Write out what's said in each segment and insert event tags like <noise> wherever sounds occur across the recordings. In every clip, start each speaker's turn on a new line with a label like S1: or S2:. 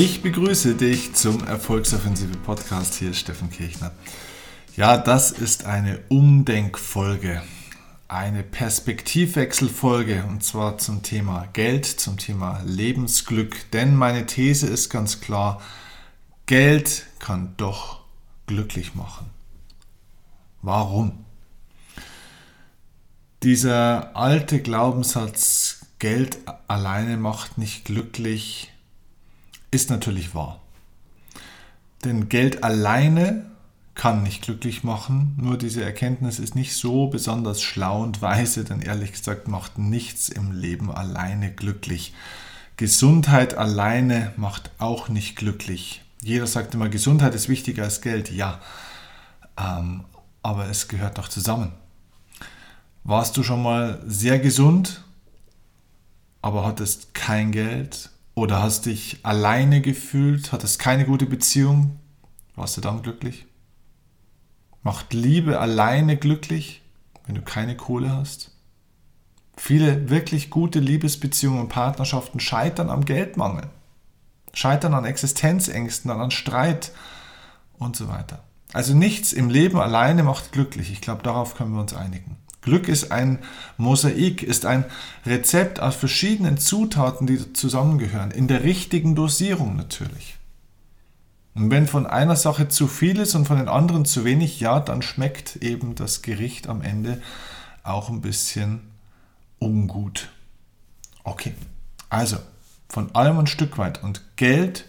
S1: Ich begrüße dich zum Erfolgsoffensive Podcast. Hier ist Steffen Kirchner. Ja, das ist eine Umdenkfolge, eine Perspektivwechselfolge und zwar zum Thema Geld, zum Thema Lebensglück. Denn meine These ist ganz klar, Geld kann doch glücklich machen. Warum? Dieser alte Glaubenssatz, Geld alleine macht nicht glücklich, ist natürlich wahr. Denn Geld alleine kann nicht glücklich machen, nur diese Erkenntnis ist nicht so besonders schlau und weise, denn ehrlich gesagt macht nichts im Leben alleine glücklich. Gesundheit alleine macht auch nicht glücklich. Jeder sagt immer, Gesundheit ist wichtiger als Geld. Ja, ähm, aber es gehört doch zusammen. Warst du schon mal sehr gesund, aber hattest kein Geld oder hast dich alleine gefühlt, hattest keine gute Beziehung? Warst du dann glücklich? Macht Liebe alleine glücklich, wenn du keine Kohle hast? Viele wirklich gute Liebesbeziehungen und Partnerschaften scheitern am Geldmangel, scheitern an Existenzängsten, an Streit und so weiter. Also nichts im Leben alleine macht glücklich. Ich glaube, darauf können wir uns einigen. Glück ist ein Mosaik, ist ein Rezept aus verschiedenen Zutaten, die zusammengehören, in der richtigen Dosierung natürlich. Und wenn von einer Sache zu viel ist und von den anderen zu wenig, ja, dann schmeckt eben das Gericht am Ende auch ein bisschen ungut. Okay, also von allem ein Stück weit und Geld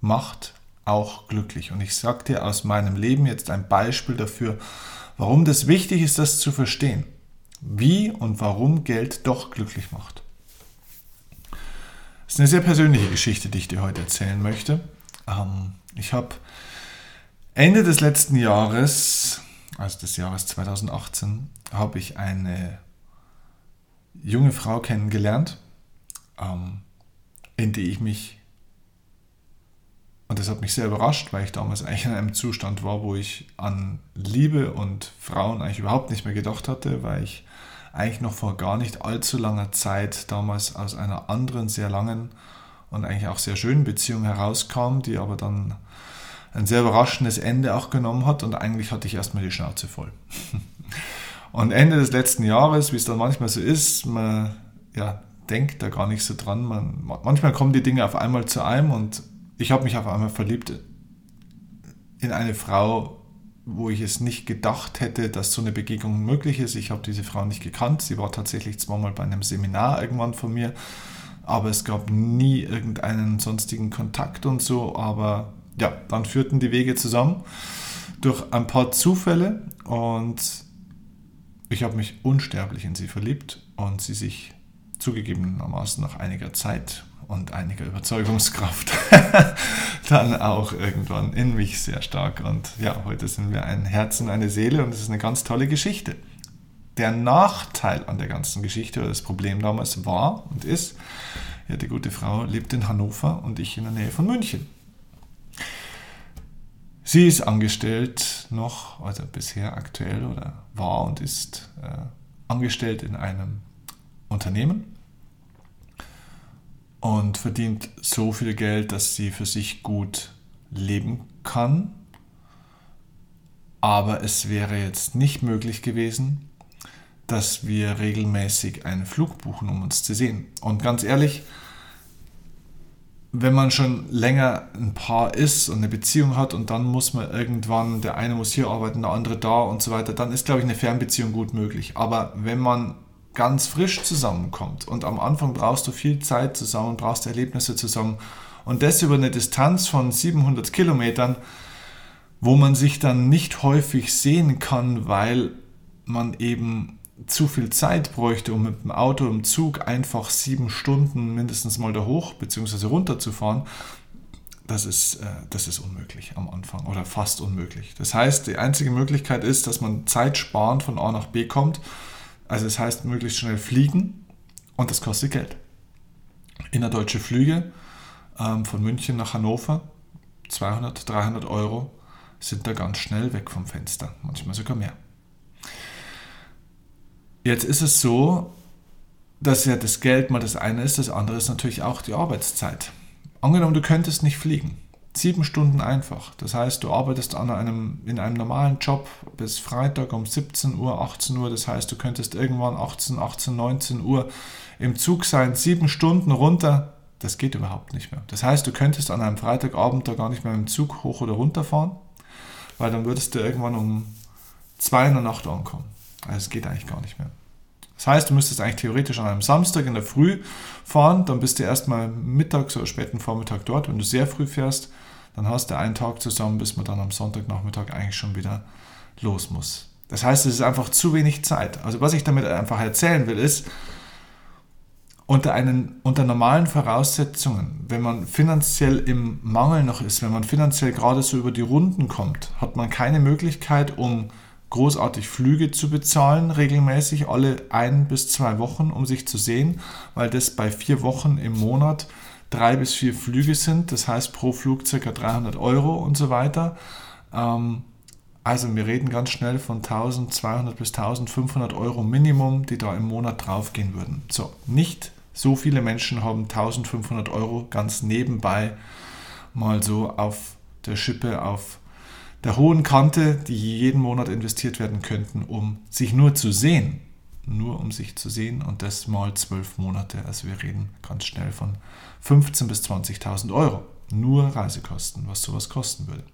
S1: macht auch glücklich. Und ich sage dir aus meinem Leben jetzt ein Beispiel dafür, warum das wichtig ist, das zu verstehen. Wie und warum Geld doch glücklich macht. Das ist eine sehr persönliche Geschichte, die ich dir heute erzählen möchte. Ähm, ich habe Ende des letzten Jahres, also des Jahres 2018, habe ich eine junge Frau kennengelernt, ähm, in die ich mich und das hat mich sehr überrascht, weil ich damals eigentlich in einem Zustand war, wo ich an Liebe und Frauen eigentlich überhaupt nicht mehr gedacht hatte, weil ich eigentlich noch vor gar nicht allzu langer Zeit damals aus einer anderen, sehr langen und eigentlich auch sehr schönen Beziehung herauskam, die aber dann ein sehr überraschendes Ende auch genommen hat und eigentlich hatte ich erstmal die Schnauze voll. <laughs> Und Ende des letzten Jahres, wie es dann manchmal so ist, man ja, denkt da gar nicht so dran. Man, manchmal kommen die Dinge auf einmal zu einem und ich habe mich auf einmal verliebt in eine Frau, wo ich es nicht gedacht hätte, dass so eine Begegnung möglich ist. Ich habe diese Frau nicht gekannt. Sie war tatsächlich zweimal bei einem Seminar irgendwann von mir, aber es gab nie irgendeinen sonstigen Kontakt und so. Aber ja, dann führten die Wege zusammen durch ein paar Zufälle und ich habe mich unsterblich in sie verliebt und sie sich zugegebenermaßen nach einiger Zeit und einiger Überzeugungskraft <laughs> dann auch irgendwann in mich sehr stark. Und ja, heute sind wir ein Herz und eine Seele und es ist eine ganz tolle Geschichte. Der Nachteil an der ganzen Geschichte oder das Problem damals war und ist, ja, die gute Frau lebt in Hannover und ich in der Nähe von München. Sie ist angestellt noch, also bisher aktuell oder war und ist äh, angestellt in einem Unternehmen und verdient so viel Geld, dass sie für sich gut leben kann. Aber es wäre jetzt nicht möglich gewesen, dass wir regelmäßig einen Flug buchen, um uns zu sehen. Und ganz ehrlich, wenn man schon länger ein Paar ist und eine Beziehung hat und dann muss man irgendwann, der eine muss hier arbeiten, der andere da und so weiter, dann ist, glaube ich, eine Fernbeziehung gut möglich. Aber wenn man ganz frisch zusammenkommt. Und am Anfang brauchst du viel Zeit zusammen, brauchst Erlebnisse zusammen. Und das über eine Distanz von 700 Kilometern, wo man sich dann nicht häufig sehen kann, weil man eben zu viel Zeit bräuchte, um mit dem Auto im Zug einfach sieben Stunden mindestens mal da hoch bzw. runter zu fahren. Das ist, äh, das ist unmöglich am Anfang oder fast unmöglich. Das heißt, die einzige Möglichkeit ist, dass man zeitsparend von A nach B kommt also das heißt, möglichst schnell fliegen und das kostet Geld. Innerdeutsche Flüge ähm, von München nach Hannover, 200, 300 Euro, sind da ganz schnell weg vom Fenster, manchmal sogar mehr. Jetzt ist es so, dass ja das Geld mal das eine ist, das andere ist natürlich auch die Arbeitszeit. angenommen, du könntest nicht fliegen. Sieben Stunden einfach. Das heißt, du arbeitest an einem, in einem normalen Job bis Freitag um 17 Uhr, 18 Uhr. Das heißt, du könntest irgendwann 18, 18, 19 Uhr im Zug sein, sieben Stunden runter. Das geht überhaupt nicht mehr. Das heißt, du könntest an einem Freitagabend da gar nicht mehr im Zug hoch oder runter fahren, weil dann würdest du irgendwann um 2 in der Nacht ankommen. Also es geht eigentlich gar nicht mehr. Das heißt, du müsstest eigentlich theoretisch an einem Samstag in der Früh fahren, dann bist du erstmal mittags oder späten Vormittag dort. Wenn du sehr früh fährst, dann hast du einen Tag zusammen, bis man dann am Sonntagnachmittag eigentlich schon wieder los muss. Das heißt, es ist einfach zu wenig Zeit. Also was ich damit einfach erzählen will, ist, unter, einen, unter normalen Voraussetzungen, wenn man finanziell im Mangel noch ist, wenn man finanziell gerade so über die Runden kommt, hat man keine Möglichkeit, um großartig Flüge zu bezahlen, regelmäßig alle ein bis zwei Wochen, um sich zu sehen, weil das bei vier Wochen im Monat drei bis vier Flüge sind, das heißt pro Flug ca. 300 Euro und so weiter. Ähm, also wir reden ganz schnell von 1200 bis 1500 Euro Minimum, die da im Monat draufgehen würden. So, nicht so viele Menschen haben 1500 Euro ganz nebenbei mal so auf der Schippe, auf der hohen Kante, die jeden Monat investiert werden könnten, um sich nur zu sehen. Nur um sich zu sehen und das mal zwölf Monate. Also wir reden ganz schnell von 15.000 bis 20.000 Euro. Nur Reisekosten, was sowas kosten würde.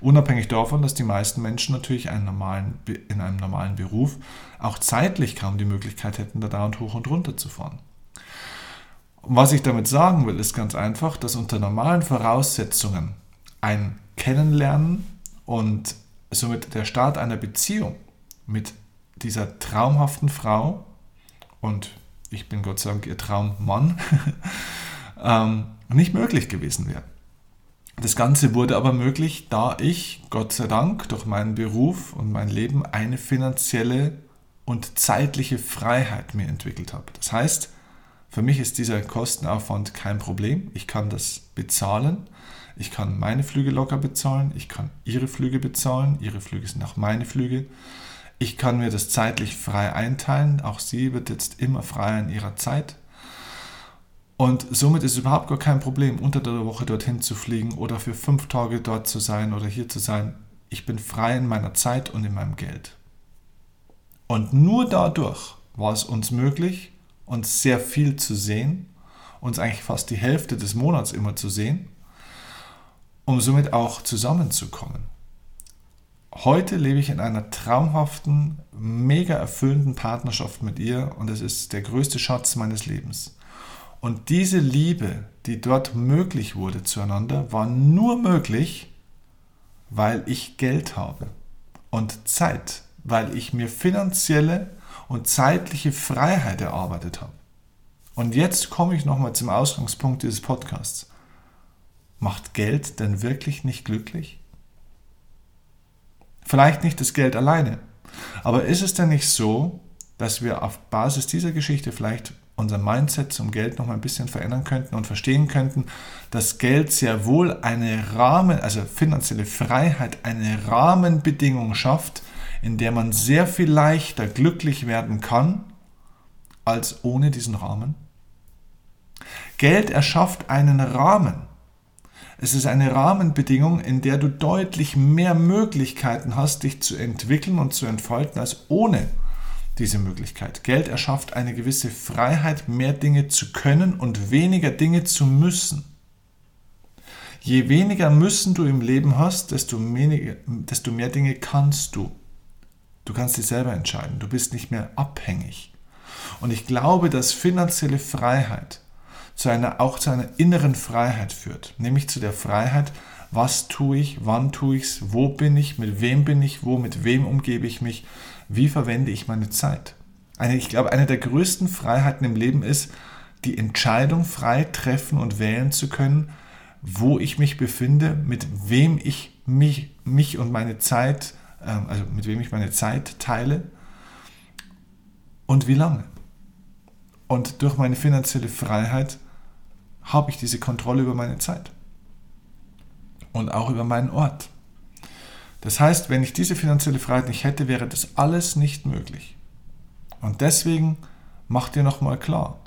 S1: Unabhängig davon, dass die meisten Menschen natürlich einen normalen, in einem normalen Beruf auch zeitlich kaum die Möglichkeit hätten, da dauernd hoch und runter zu fahren. Und was ich damit sagen will, ist ganz einfach, dass unter normalen Voraussetzungen ein Kennenlernen und somit der Start einer Beziehung mit dieser traumhaften Frau und ich bin Gott sei Dank ihr Traummann, <laughs> ähm, nicht möglich gewesen wäre. Das Ganze wurde aber möglich, da ich, Gott sei Dank, durch meinen Beruf und mein Leben eine finanzielle und zeitliche Freiheit mir entwickelt habe. Das heißt, für mich ist dieser Kostenaufwand kein Problem. Ich kann das bezahlen. Ich kann meine Flüge locker bezahlen, ich kann ihre Flüge bezahlen, ihre Flüge sind auch meine Flüge. Ich kann mir das zeitlich frei einteilen, auch sie wird jetzt immer freier in ihrer Zeit. Und somit ist es überhaupt gar kein Problem, unter der Woche dorthin zu fliegen oder für fünf Tage dort zu sein oder hier zu sein. Ich bin frei in meiner Zeit und in meinem Geld. Und nur dadurch war es uns möglich, uns sehr viel zu sehen, uns eigentlich fast die Hälfte des Monats immer zu sehen um somit auch zusammenzukommen. Heute lebe ich in einer traumhaften, mega erfüllenden Partnerschaft mit ihr und es ist der größte Schatz meines Lebens. Und diese Liebe, die dort möglich wurde zueinander, war nur möglich, weil ich Geld habe und Zeit, weil ich mir finanzielle und zeitliche Freiheit erarbeitet habe. Und jetzt komme ich nochmal zum Ausgangspunkt dieses Podcasts. Macht Geld denn wirklich nicht glücklich? Vielleicht nicht das Geld alleine, aber ist es denn nicht so, dass wir auf Basis dieser Geschichte vielleicht unser Mindset zum Geld noch mal ein bisschen verändern könnten und verstehen könnten, dass Geld sehr wohl eine Rahmen, also finanzielle Freiheit, eine Rahmenbedingung schafft, in der man sehr viel leichter glücklich werden kann als ohne diesen Rahmen? Geld erschafft einen Rahmen. Es ist eine Rahmenbedingung, in der du deutlich mehr Möglichkeiten hast, dich zu entwickeln und zu entfalten, als ohne diese Möglichkeit. Geld erschafft eine gewisse Freiheit, mehr Dinge zu können und weniger Dinge zu müssen. Je weniger müssen du im Leben hast, desto, weniger, desto mehr Dinge kannst du. Du kannst dich selber entscheiden. Du bist nicht mehr abhängig. Und ich glaube, dass finanzielle Freiheit zu einer, auch zu einer inneren Freiheit führt, nämlich zu der Freiheit, was tue ich, wann tue ich es, wo bin ich, mit wem bin ich, wo, mit wem umgebe ich mich, wie verwende ich meine Zeit. Eine, ich glaube, eine der größten Freiheiten im Leben ist, die Entscheidung frei treffen und wählen zu können, wo ich mich befinde, mit wem ich mich, mich und meine Zeit, ähm, also mit wem ich meine Zeit teile und wie lange. Und durch meine finanzielle Freiheit habe ich diese Kontrolle über meine Zeit und auch über meinen Ort. Das heißt, wenn ich diese finanzielle Freiheit nicht hätte, wäre das alles nicht möglich. Und deswegen mach dir nochmal klar,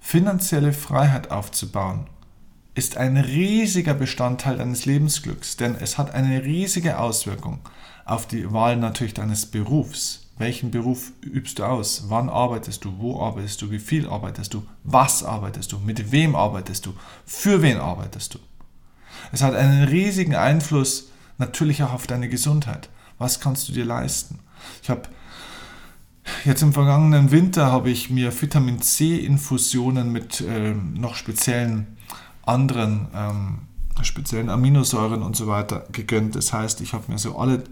S1: finanzielle Freiheit aufzubauen ist ein riesiger Bestandteil deines Lebensglücks, denn es hat eine riesige Auswirkung auf die Wahl natürlich deines Berufs. Welchen Beruf übst du aus? Wann arbeitest du? Wo arbeitest du? Wie viel arbeitest du? Was arbeitest du? Mit wem arbeitest du? Für wen arbeitest du? Es hat einen riesigen Einfluss natürlich auch auf deine Gesundheit. Was kannst du dir leisten? Ich habe jetzt im vergangenen Winter habe ich mir Vitamin C Infusionen mit äh, noch speziellen anderen ähm, speziellen Aminosäuren und so weiter gegönnt. Das heißt, ich habe mir so alle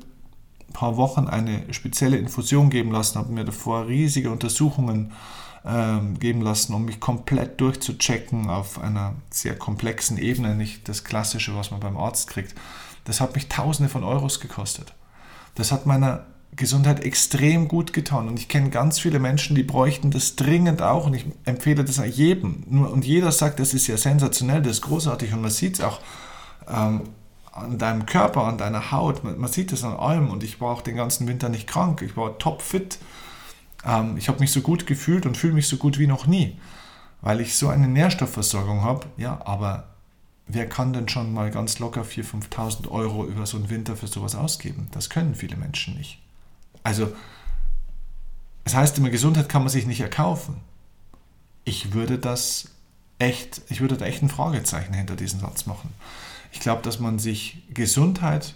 S1: paar Wochen eine spezielle Infusion geben lassen, habe mir davor riesige Untersuchungen ähm, geben lassen, um mich komplett durchzuchecken auf einer sehr komplexen Ebene, nicht das Klassische, was man beim Arzt kriegt. Das hat mich Tausende von Euros gekostet. Das hat meiner Gesundheit extrem gut getan. Und ich kenne ganz viele Menschen, die bräuchten das dringend auch. Und ich empfehle das jedem. und jeder sagt, das ist ja sensationell, das ist großartig. Und man sieht es auch ähm, an deinem Körper, an deiner Haut. Man, man sieht es an allem. Und ich war auch den ganzen Winter nicht krank. Ich war topfit. Ähm, ich habe mich so gut gefühlt und fühle mich so gut wie noch nie. Weil ich so eine Nährstoffversorgung habe. Ja, aber wer kann denn schon mal ganz locker 4.000, 5.000 Euro über so einen Winter für sowas ausgeben? Das können viele Menschen nicht. Also, es heißt immer, Gesundheit kann man sich nicht erkaufen. Ich würde das echt, ich würde da echt ein Fragezeichen hinter diesen Satz machen. Ich glaube, dass man sich Gesundheit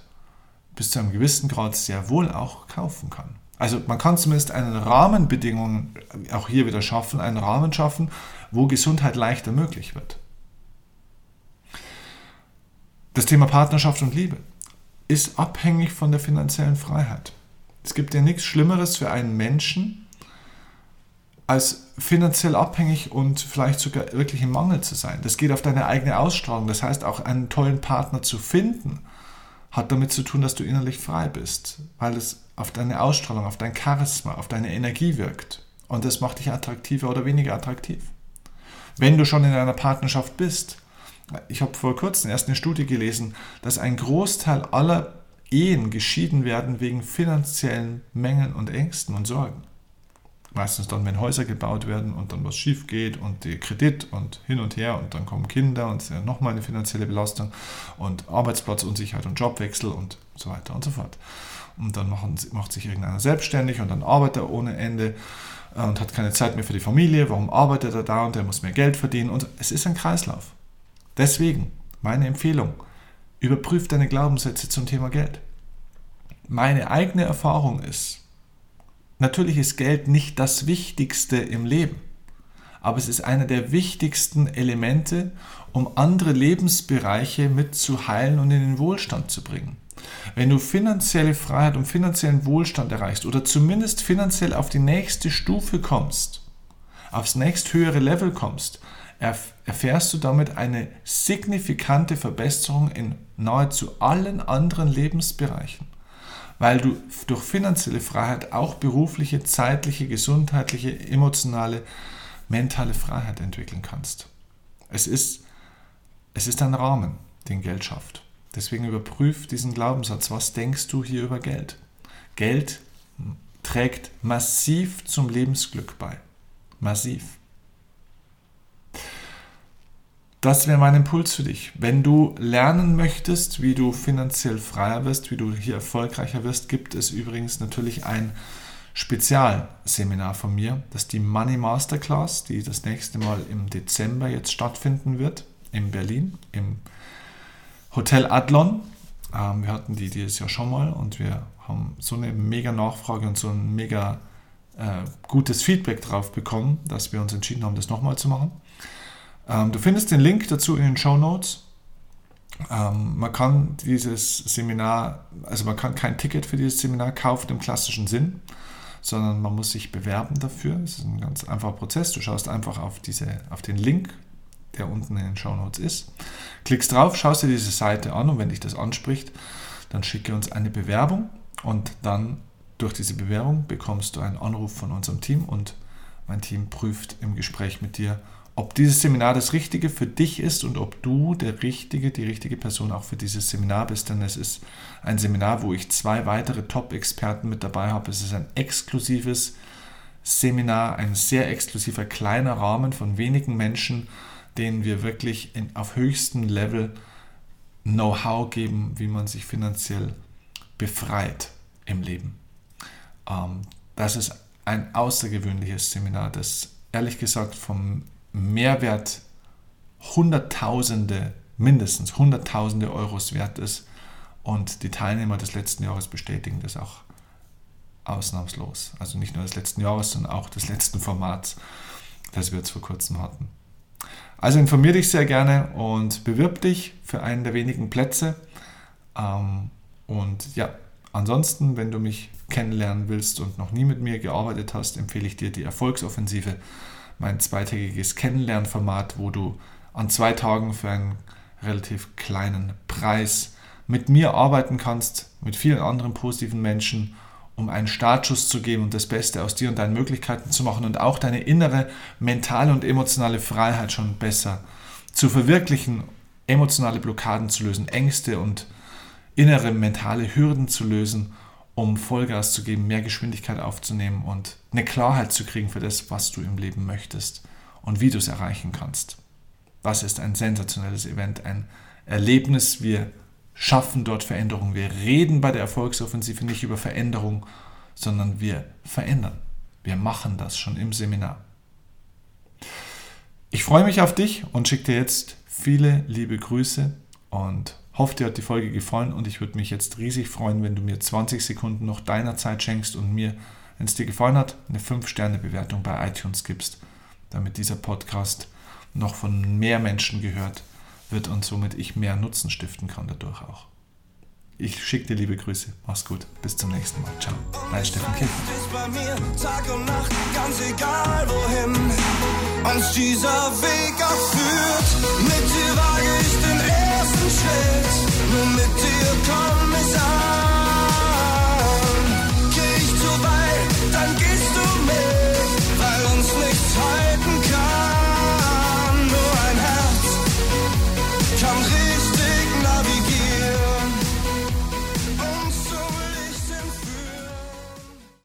S1: bis zu einem gewissen Grad sehr wohl auch kaufen kann. Also man kann zumindest einen Rahmenbedingungen auch hier wieder schaffen, einen Rahmen schaffen, wo Gesundheit leichter möglich wird. Das Thema Partnerschaft und Liebe ist abhängig von der finanziellen Freiheit. Es gibt ja nichts Schlimmeres für einen Menschen, als finanziell abhängig und vielleicht sogar wirklich im Mangel zu sein. Das geht auf deine eigene Ausstrahlung. Das heißt, auch einen tollen Partner zu finden, hat damit zu tun, dass du innerlich frei bist, weil es auf deine Ausstrahlung, auf dein Charisma, auf deine Energie wirkt. Und das macht dich attraktiver oder weniger attraktiv. Wenn du schon in einer Partnerschaft bist, ich habe vor kurzem erst eine Studie gelesen, dass ein Großteil aller Ehen geschieden werden wegen finanziellen Mängeln und Ängsten und Sorgen. Meistens dann, wenn Häuser gebaut werden und dann was schief geht und der Kredit und hin und her und dann kommen Kinder und ja nochmal eine finanzielle Belastung und Arbeitsplatzunsicherheit und Jobwechsel und so weiter und so fort. Und dann machen, macht sich irgendeiner selbstständig und dann arbeitet er ohne Ende äh, und hat keine Zeit mehr für die Familie. Warum arbeitet er da und er muss mehr Geld verdienen? Und es ist ein Kreislauf. Deswegen meine Empfehlung, überprüf deine Glaubenssätze zum Thema Geld. Meine eigene Erfahrung ist, natürlich ist Geld nicht das Wichtigste im Leben, aber es ist einer der wichtigsten Elemente, um andere Lebensbereiche mit zu heilen und in den Wohlstand zu bringen. Wenn du finanzielle Freiheit und finanziellen Wohlstand erreichst oder zumindest finanziell auf die nächste Stufe kommst, aufs nächsthöhere Level kommst, erfährst du damit eine signifikante Verbesserung in nahezu allen anderen Lebensbereichen, weil du durch finanzielle Freiheit auch berufliche, zeitliche, gesundheitliche, emotionale, mentale Freiheit entwickeln kannst. Es ist, es ist ein Rahmen, den Geld schafft. Deswegen überprüf diesen Glaubenssatz. Was denkst du hier über Geld? Geld trägt massiv zum Lebensglück bei. Massiv. Das wäre mein Impuls für dich. Wenn du lernen möchtest, wie du finanziell freier wirst, wie du hier erfolgreicher wirst, gibt es übrigens natürlich ein Spezialseminar von mir. Das ist die Money Masterclass, die das nächste Mal im Dezember jetzt stattfinden wird in Berlin im Hotel Adlon. Ähm, wir hatten die dieses Jahr schon mal und wir haben so eine mega Nachfrage und so ein mega äh, gutes Feedback drauf bekommen, dass wir uns entschieden haben, das nochmal zu machen. Ähm, du findest den Link dazu in den Show Notes. Ähm, man kann dieses Seminar, also man kann kein Ticket für dieses Seminar kaufen im klassischen Sinn, sondern man muss sich bewerben dafür. Es ist ein ganz einfacher Prozess. Du schaust einfach auf, diese, auf den Link, der unten in den Show Notes ist, klickst drauf, schaust dir diese Seite an und wenn dich das anspricht, dann schicke uns eine Bewerbung und dann durch diese Bewerbung bekommst du einen Anruf von unserem Team und mein Team prüft im Gespräch mit dir, ob dieses Seminar das Richtige für dich ist und ob du der Richtige, die richtige Person auch für dieses Seminar bist. Denn es ist ein Seminar, wo ich zwei weitere Top-Experten mit dabei habe. Es ist ein exklusives Seminar, ein sehr exklusiver kleiner Rahmen von wenigen Menschen, denen wir wirklich in, auf höchstem Level Know-how geben, wie man sich finanziell befreit im Leben. Ähm, das ist ein außergewöhnliches Seminar, das ehrlich gesagt vom Mehrwert Hunderttausende, mindestens Hunderttausende Euros wert ist. Und die Teilnehmer des letzten Jahres bestätigen das auch ausnahmslos. Also nicht nur des letzten Jahres, sondern auch des letzten Formats, das wir jetzt vor kurzem hatten. Also informiere dich sehr gerne und bewirb dich für einen der wenigen Plätze. Ähm, und ja, ansonsten, wenn du mich kennenlernen willst und noch nie mit mir gearbeitet hast, empfehle ich dir die Erfolgsoffensive, mein zweitägiges Kennenlernformat, wo du an zwei Tagen für einen relativ kleinen Preis mit mir arbeiten kannst, mit vielen anderen positiven Menschen, um einen Startschuss zu geben und das Beste aus dir und deinen Möglichkeiten zu machen und auch deine innere mentale und emotionale Freiheit schon besser zu verwirklichen, emotionale Blockaden zu lösen, Ängste und innere mentale Hürden zu lösen, um Vollgas zu geben, mehr Geschwindigkeit aufzunehmen und eine Klarheit zu kriegen für das, was du im Leben möchtest und wie du es erreichen kannst. Das ist ein sensationelles Event, ein Erlebnis. Wir schaffen dort Veränderung. Wir reden bei der Erfolgsoffensive nicht über Veränderung, sondern wir verändern. Wir machen das schon im Seminar. Ich freue mich auf dich und schicke dir jetzt viele liebe Grüße und hoffe, dir hat die Folge gefallen und ich würde mich jetzt riesig freuen, wenn du mir 20 Sekunden noch deiner Zeit schenkst und mir, wenn es dir gefallen hat, eine 5-Sterne-Bewertung bei iTunes gibst, damit dieser Podcast noch von mehr Menschen gehört wird und somit ich mehr Nutzen stiften kann dadurch auch. Ich schicke dir liebe Grüße. Mach's gut. Bis zum nächsten Mal. Ciao. Dein Steffen Käfer. bei mir Tag und Nacht, ganz egal wohin uns dieser Weg auch. Mit dir conscience, me mettre comme.